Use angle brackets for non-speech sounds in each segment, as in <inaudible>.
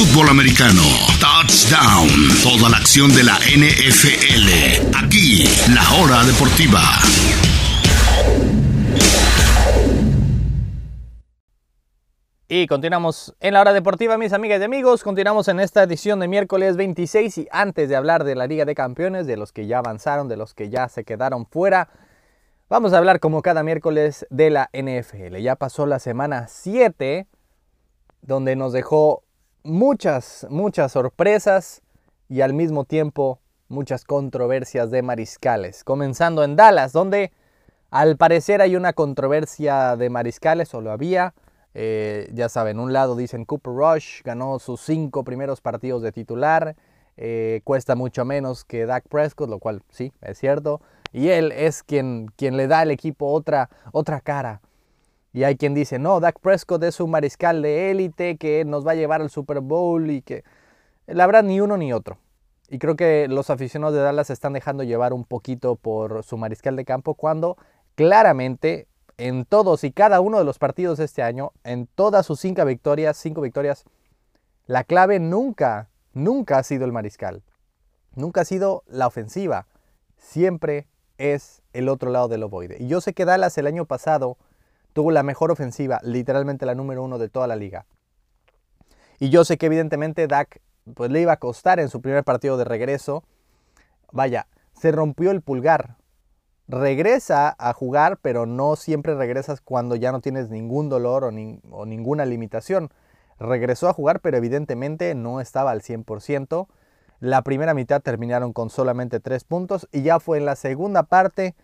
fútbol americano. Touchdown. Toda la acción de la NFL. Aquí, la hora deportiva. Y continuamos en la hora deportiva, mis amigas y amigos. Continuamos en esta edición de miércoles 26 y antes de hablar de la Liga de Campeones, de los que ya avanzaron, de los que ya se quedaron fuera, vamos a hablar como cada miércoles de la NFL. Ya pasó la semana 7, donde nos dejó muchas, muchas sorpresas y al mismo tiempo muchas controversias de mariscales. Comenzando en Dallas, donde al parecer hay una controversia de mariscales, o lo había eh, ya saben, un lado dicen Cooper Rush ganó sus cinco primeros partidos de titular, eh, cuesta mucho menos que Dak Prescott, lo cual sí, es cierto. Y él es quien, quien le da al equipo otra, otra cara. Y hay quien dice, no, Dak Prescott es un mariscal de élite que nos va a llevar al Super Bowl y que la verdad ni uno ni otro. Y creo que los aficionados de Dallas se están dejando llevar un poquito por su mariscal de campo cuando claramente en todos y cada uno de los partidos este año, en todas sus cinco victorias, cinco victorias, la clave nunca, nunca ha sido el mariscal. Nunca ha sido la ofensiva. Siempre es el otro lado del ovoide. Y yo sé que Dallas el año pasado tuvo la mejor ofensiva, literalmente la número uno de toda la liga. Y yo sé que evidentemente Dak pues le iba a costar en su primer partido de regreso. Vaya, se rompió el pulgar regresa a jugar, pero no siempre regresas cuando ya no tienes ningún dolor o, ninguna limitación. Regresó a jugar, pero evidentemente no estaba al 100%. La primera mitad terminaron con solamente tres puntos y ya fue en la segunda parte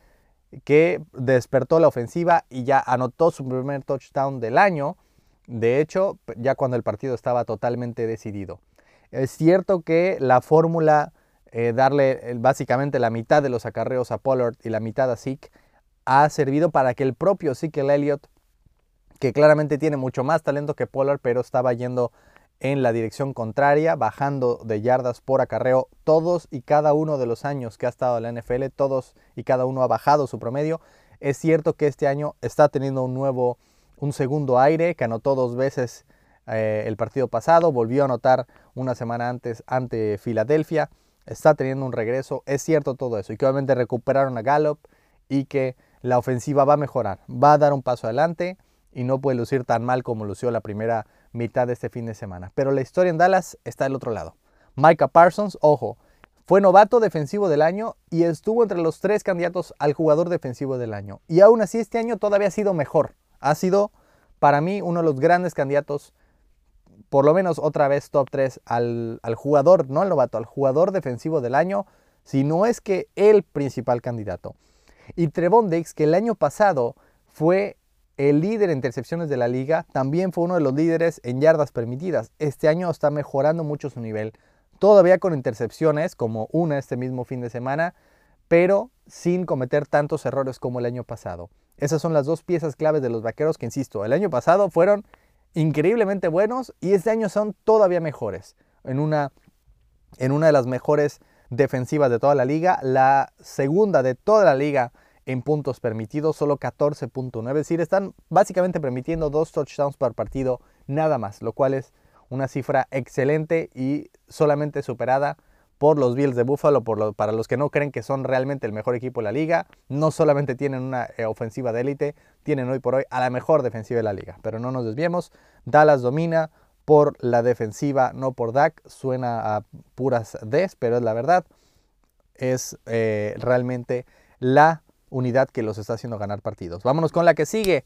que despertó la ofensiva y ya anotó su primer touchdown del año. De hecho, ya cuando el partido estaba totalmente decidido. Es cierto que la fórmula eh, darle eh, básicamente la mitad de los acarreos a Pollard y la mitad a Zeke, ha servido para que el propio Zeke Elliott, que claramente tiene mucho más talento que Pollard, pero estaba yendo en la dirección contraria, bajando de yardas por acarreo todos y cada uno de los años que ha estado en la NFL, todos y cada uno ha bajado su promedio. Es cierto que este año está teniendo un nuevo, un segundo aire, que anotó dos veces eh, el partido pasado, volvió a anotar una semana antes ante Filadelfia está teniendo un regreso, es cierto todo eso, y que obviamente recuperaron a Gallup y que la ofensiva va a mejorar, va a dar un paso adelante y no puede lucir tan mal como lució la primera mitad de este fin de semana. Pero la historia en Dallas está del otro lado. Micah Parsons, ojo, fue novato defensivo del año y estuvo entre los tres candidatos al jugador defensivo del año. Y aún así este año todavía ha sido mejor. Ha sido para mí uno de los grandes candidatos por lo menos otra vez top 3 al, jugador, no al novato, al jugador defensivo del año, si no es que el principal candidato. Y Trevon Diggs, que el año pasado fue el líder en intercepciones de la liga, también fue uno de los líderes en yardas permitidas. Este año está mejorando mucho su nivel, todavía con intercepciones, como una este mismo fin de semana, pero sin cometer tantos errores como el año pasado. Esas son las dos piezas claves de los vaqueros que, insisto, el año pasado fueron increíblemente buenos y este año son todavía mejores. En una, en una de las mejores defensivas de toda la liga, la segunda de toda la liga en puntos permitidos, solo 14.9. Es decir, están básicamente permitiendo dos touchdowns por partido nada más, lo cual es una cifra excelente y solamente superada por los Bills de Buffalo, por para los que no creen que son realmente el mejor equipo de la liga. No solamente tienen una eh, ofensiva de élite, tienen hoy por hoy a la mejor defensiva de la liga. Pero no nos desviemos, Dallas domina por la defensiva, no por Dak. Suena a puras Ds, pero es la verdad. Es eh, realmente la unidad que los está haciendo ganar partidos. Vámonos con la que sigue.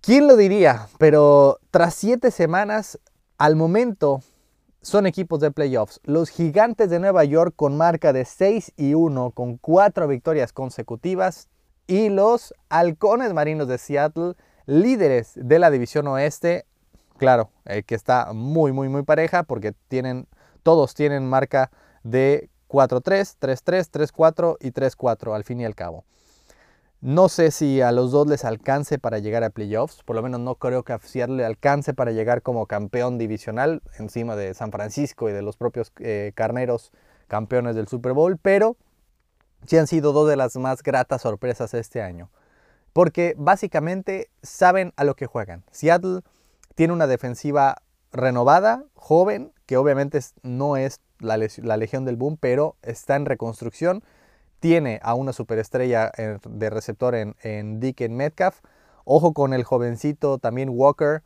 ¿Quién lo diría? Pero tras siete semanas, al momento son equipos de playoffs. Los Gigantes de Nueva York con marca de 6 y 1 con 4 victorias consecutivas y los Halcones Marinos de Seattle, líderes de la división oeste, claro, eh, que está muy muy muy pareja porque tienen todos tienen marca de 4-3, 3-3, 3-4 y 3-4 al fin y al cabo. No sé si a los dos les alcance para llegar a playoffs, por lo menos no creo que a Seattle le alcance para llegar como campeón divisional encima de San Francisco y de los propios eh, carneros campeones del Super Bowl, pero sí han sido dos de las más gratas sorpresas este año, porque básicamente saben a lo que juegan. Seattle tiene una defensiva renovada, joven, que obviamente no es la, Legión del Boom, pero está en reconstrucción. Tiene a una superestrella de receptor en, en Metcalf. Ojo con el jovencito también Walker,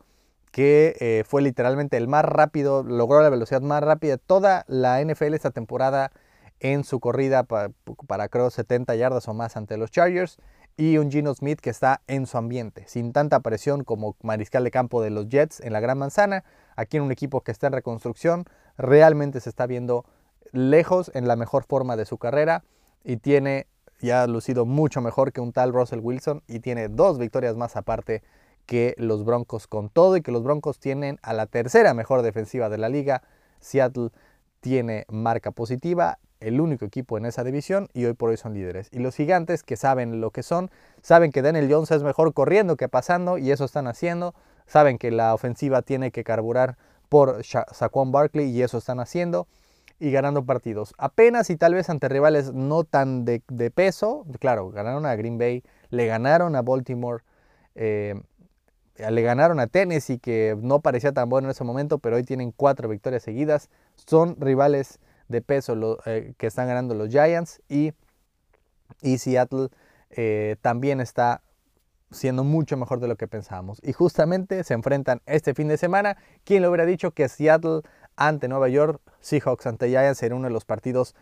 que eh, fue literalmente el más rápido, logró la velocidad más rápida toda la NFL esta temporada en su corrida para, para creo 70 yardas o más ante los Chargers y un Gino Smith que está en su ambiente, sin tanta presión como mariscal de campo de los Jets en la Gran Manzana, aquí en un equipo que está en reconstrucción, realmente se está viendo lejos en la mejor forma de su carrera y tiene ya lucido mucho mejor que un tal Russell Wilson y tiene dos victorias más aparte que los Broncos con todo y que los Broncos tienen a la tercera mejor defensiva de la liga. Seattle tiene marca positiva el único equipo en esa división y hoy por hoy son líderes. Y los gigantes que saben lo que son, saben que Daniel Jones es mejor corriendo que pasando y eso están haciendo. Saben que la ofensiva tiene que carburar por Saquon Barkley y eso están haciendo y ganando partidos. Apenas y tal vez ante rivales no tan de, peso. Claro, ganaron a Green Bay, le ganaron a Baltimore, eh, le ganaron a Tennessee que no parecía tan bueno en ese momento, pero hoy tienen cuatro victorias seguidas. Son rivales de peso eh, que están ganando los Giants y, y Seattle eh, también está siendo mucho mejor de lo que pensábamos. Y justamente se enfrentan este fin de semana. ¿Quién lo hubiera dicho que Seattle ante Nueva York, Seahawks ante Giants sería uno de los partidos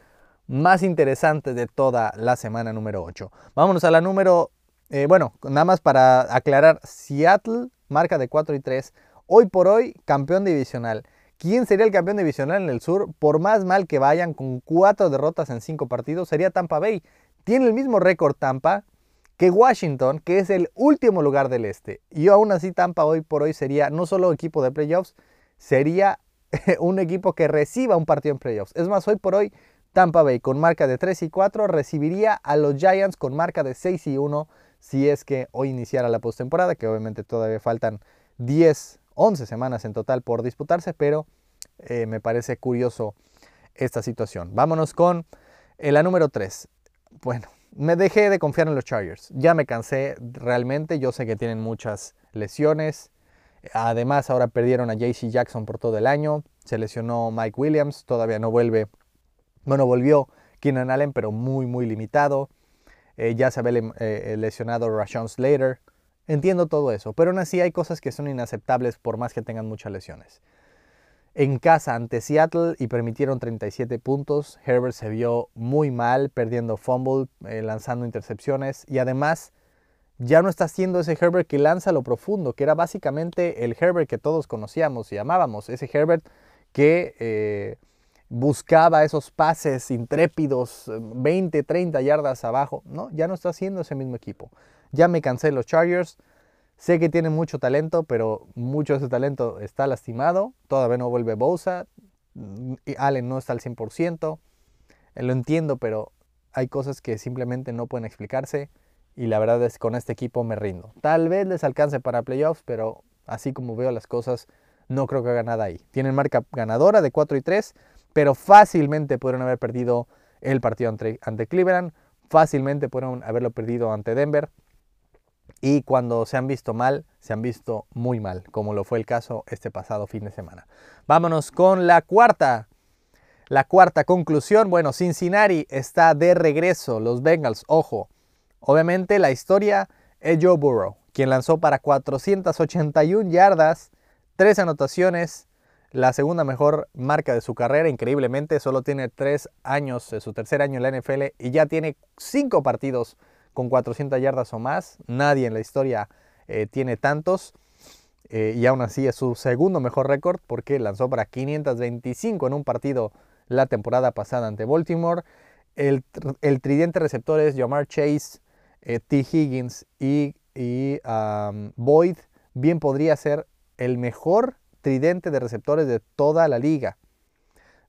más interesantes de toda la semana número 8? Vámonos a la número, eh, bueno, nada más para aclarar, Seattle marca de 4 y 3, hoy por hoy campeón divisional. ¿Quién sería el campeón divisional en el sur? Por más mal que vayan con cuatro derrotas en cinco partidos, sería Tampa Bay. Tiene el mismo récord Tampa que Washington, que es el último lugar del este. Y aún así Tampa hoy por hoy sería no solo equipo de playoffs, sería <laughs> un equipo que reciba un partido en playoffs. Es más, hoy por hoy Tampa Bay con marca de 3 y 4 recibiría a los Giants con marca de 6 y 1 si es que hoy iniciara la postemporada, que obviamente todavía faltan 10 11 semanas en total por disputarse, pero eh, me parece curioso esta situación. Vámonos con eh, la número 3. Bueno, me dejé de confiar en los Chargers. Ya me cansé realmente. Yo sé que tienen muchas lesiones. Además, ahora perdieron a JC Jackson por todo el año. Se lesionó Mike Williams. Todavía no vuelve. Bueno, volvió Keenan Allen, pero muy, muy limitado. Eh, ya se había lesionado Rashawn Slater. Entiendo todo eso, pero aún así hay cosas que son inaceptables por más que tengan muchas lesiones. En casa ante Seattle y permitieron 37 puntos, Herbert se vio muy mal, perdiendo fumble, eh, lanzando intercepciones y además ya no está siendo ese Herbert que lanza lo profundo, que era básicamente el Herbert que todos conocíamos y amábamos, ese Herbert que eh, buscaba esos pases intrépidos 20, 30 yardas abajo, no, ya no está siendo ese mismo equipo. Ya me cansé los Chargers. Sé que tienen mucho talento, pero mucho de ese talento está lastimado. Todavía no vuelve Bosa. Allen no está al 100%. Eh, lo entiendo, pero hay cosas que simplemente no pueden explicarse. Y la verdad es que con este equipo me rindo. Tal vez les alcance para playoffs, pero así como veo las cosas, no creo que haga nada ahí. Tienen marca ganadora de 4 y 3, pero fácilmente pudieron haber perdido el partido ante, ante Cleveland. Fácilmente pudieron haberlo perdido ante Denver. Y cuando se han visto mal, se han visto muy mal, como lo fue el caso este pasado fin de semana. Vámonos con la cuarta. La cuarta conclusión, bueno, Cincinnati está de regreso, los Bengals, ojo. Obviamente la historia es Joe Burrow, quien lanzó para 481 yardas, tres anotaciones, la segunda mejor marca de su carrera, increíblemente, solo tiene tres años, su tercer año en la NFL y ya tiene cinco partidos con 400 yardas o más. Nadie en la historia eh, tiene tantos. Eh, y aún así es su segundo mejor récord porque lanzó para 525 en un partido la temporada pasada ante Baltimore. El, tridente receptor es Jamar Chase, eh, T. Higgins y, Boyd. Bien podría ser el mejor tridente de receptores de toda la liga.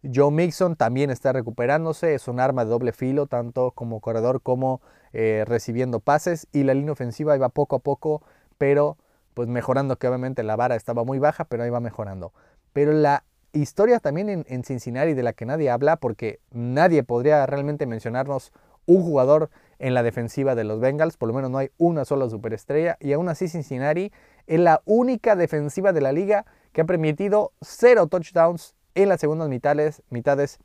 Joe Mixon también está recuperándose, es un arma de doble filo, tanto como corredor como eh, recibiendo pases. Y la línea ofensiva iba poco a poco, pero pues mejorando, que obviamente la vara estaba muy baja, pero ahí va mejorando. Pero la historia también en, Cincinnati de la que nadie habla, porque nadie podría realmente mencionarnos un jugador en la defensiva de los Bengals, por lo menos no hay una sola superestrella, y aún así Cincinnati Es la única defensiva de la liga que ha permitido cero touchdowns en las segundas mitades, mitades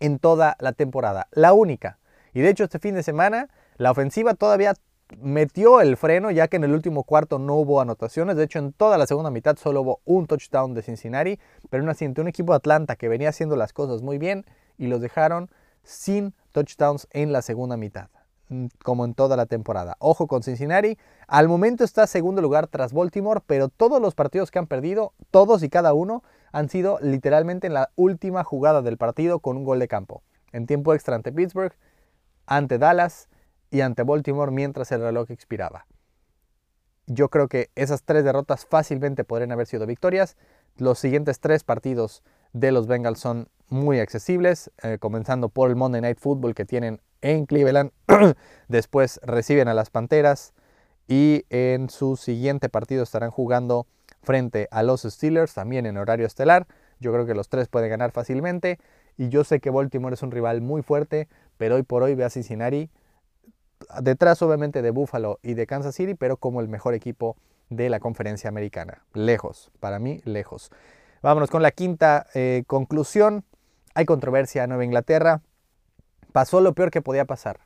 en toda la temporada. La única. Y de hecho este fin de semana la ofensiva todavía metió el freno ya que en el último cuarto no hubo anotaciones. De hecho en toda la segunda mitad solo hubo un touchdown de Cincinnati. Pero aún así un equipo de Atlanta que venía haciendo las cosas muy bien y los dejaron sin touchdowns en la segunda mitad mm, como en toda la temporada. Ojo con Cincinnati, al momento está segundo lugar tras Baltimore, pero todos los partidos que han perdido, todos y cada uno, han sido literalmente en la última jugada del partido con un gol de campo. En tiempo extra ante Pittsburgh, ante Dallas y ante Baltimore mientras el reloj expiraba. Yo creo que esas tres derrotas fácilmente podrían haber sido victorias. Los siguientes tres partidos de los Bengals son muy accesibles, eh, comenzando por el Monday Night Football que tienen en Cleveland. <clears throat> Después reciben a las Panteras y en su siguiente partido estarán jugando frente a los Steelers, también en horario estelar. Yo creo que los tres pueden ganar fácilmente. Y yo sé que Baltimore es un rival muy fuerte, pero hoy por hoy ve a Cincinnati detrás obviamente de Buffalo y de Kansas City, pero como el mejor equipo de la conferencia americana. Lejos, para mí, lejos. Vámonos con la quinta eh, conclusión. Hay controversia en Nueva Inglaterra. Pasó lo peor que podía pasar.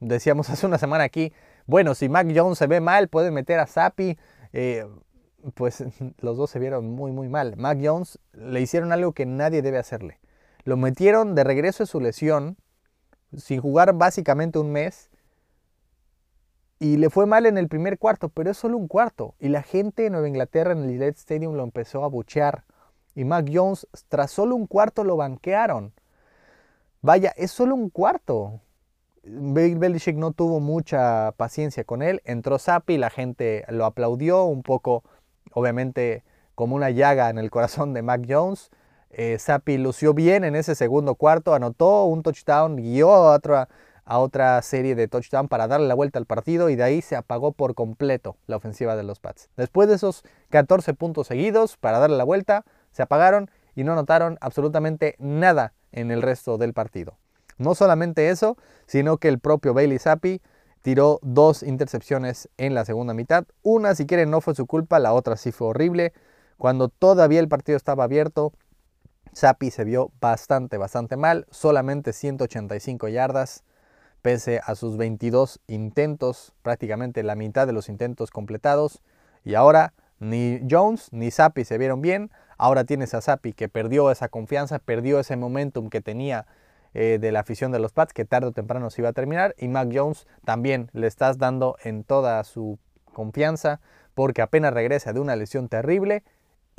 Decíamos hace una semana aquí, bueno, si Mac Jones se ve mal, pueden meter a Zappi. Eh, pues <laughs> los dos se vieron muy, muy mal. Mac Jones le hicieron algo que nadie debe hacerle. Lo metieron de regreso de su lesión, sin jugar básicamente un mes, y le fue mal en el primer cuarto, pero es solo un cuarto. Y la gente de Nueva Inglaterra en el Gillette Stadium lo empezó a buchear. Y Mac Jones, tras solo un cuarto, lo banquearon. Vaya, es solo un cuarto. Bill Belichick no tuvo mucha paciencia con él. Entró Zappi, la gente lo aplaudió un poco, obviamente, como una llaga en el corazón de Mac Jones. Eh, lució bien en ese segundo cuarto, anotó un touchdown, guió a otra, a otra serie de touchdown para darle la vuelta al partido y de ahí se apagó por completo la ofensiva de los Pats. Después de esos 14 puntos seguidos para darle la vuelta, se apagaron y no notaron absolutamente nada en el resto del partido. No solamente eso, sino que el propio Bailey Zappi tiró dos intercepciones en la segunda mitad. Una, si quieren, no fue su culpa, la otra sí fue horrible. Cuando todavía el partido estaba abierto, Zappi se vio bastante, bastante mal. Solamente 185 yardas, pese a sus 22 intentos, prácticamente la mitad de los intentos completados. Y ahora ni Jones ni Zappi se vieron bien. Ahora tienes a Zappi que perdió esa confianza, perdió ese momentum que tenía eh, de la afición de los Pats, que tarde o temprano se iba a terminar. Y Mac Jones también le estás dando en toda su confianza, porque apenas regresa de una lesión terrible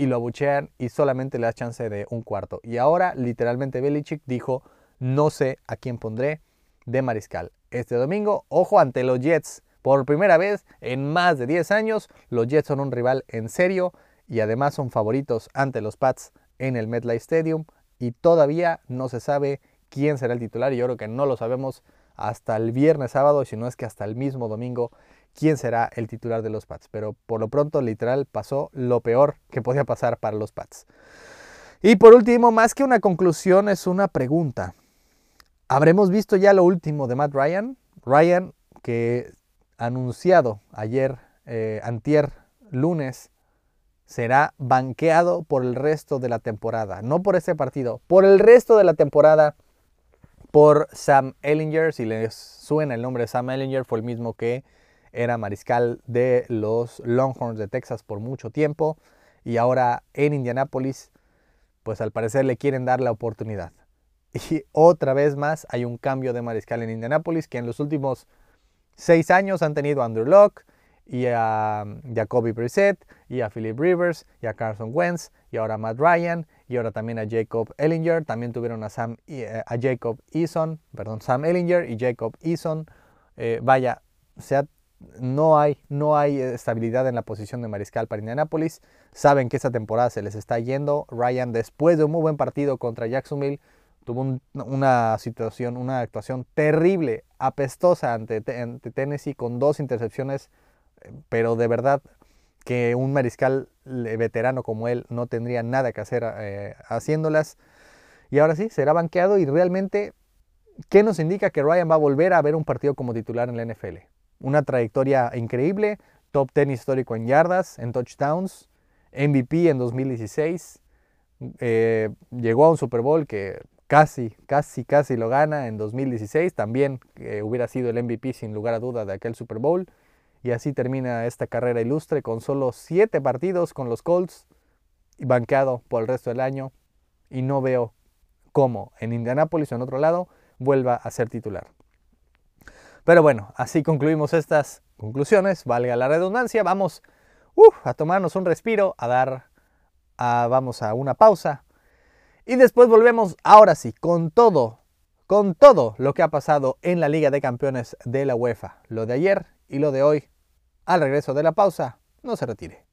y lo abuchean y solamente le da chance de un cuarto. Y ahora literalmente Belichick dijo, no sé a quién pondré de mariscal. Este domingo, ojo ante los Jets. Por primera vez en más de 10 años, los Jets son un rival en serio y además son favoritos ante los Pats en el MetLife Stadium y todavía no se sabe quién será el titular y yo creo que no lo sabemos hasta el viernes sábado, si no es que hasta el mismo domingo quién será el titular de los Pats. Pero por lo pronto literal pasó lo peor que podía pasar para los Pats. Y por último, más que una conclusión, es una pregunta. ¿Habremos visto ya lo último de Matt Ryan? Ryan que anunciado ayer, eh, antier, lunes, será banqueado por el resto de la temporada. No por este partido, por el resto de la temporada por Sam Ellinger. Si les suena el nombre de Sam Ellinger, fue el mismo que era mariscal de los Longhorns de Texas por mucho tiempo. Y ahora en Indianápolis, pues al parecer le quieren dar la oportunidad. <laughs> Y otra vez más hay un cambio de mariscal en Indianápolis que en los últimos seis años han tenido a Andrew Locke, y a Jacoby Brissett, y a Philip Rivers, y a Carson Wentz, y ahora a Matt Ryan, y ahora también a Jacob Ellinger. También tuvieron a, Sam, eh, a Jacob Eason, perdón, Sam Ellinger y Jacob Eason. Eh, vaya, sea, no, hay, no hay estabilidad en la posición de mariscal para Indianapolis. Saben que esta temporada se les está yendo. Ryan, después de un muy buen partido contra Jacksonville, tuvo una situación, una actuación terrible, apestosa ante, Tennessee con dos intercepciones pero de verdad que un mariscal veterano como él no tendría nada que hacer eh, haciéndolas. Y ahora sí, será banqueado y realmente, ¿qué nos indica que Ryan va a volver a ver un partido como titular en la NFL? Una trayectoria increíble, top 10 histórico en yardas, en touchdowns, MVP en 2016. Eh, llegó a un Super Bowl que casi, casi, casi lo gana en 2016. También eh, hubiera sido el MVP sin lugar a duda de aquel Super Bowl. Y así termina esta carrera ilustre con solo 7 partidos con los Colts banqueado por el resto del año. Y no veo cómo en Indianápolis o en otro lado vuelva a ser titular. Pero bueno, así concluimos estas conclusiones, valga la redundancia. Vamos a tomarnos un respiro, a dar, vamos a una pausa. Y después volvemos ahora sí, con todo, con todo lo que ha pasado en la Liga de Campeones de la UEFA. Lo de ayer y lo de hoy. Al regreso de la pausa, no se retire.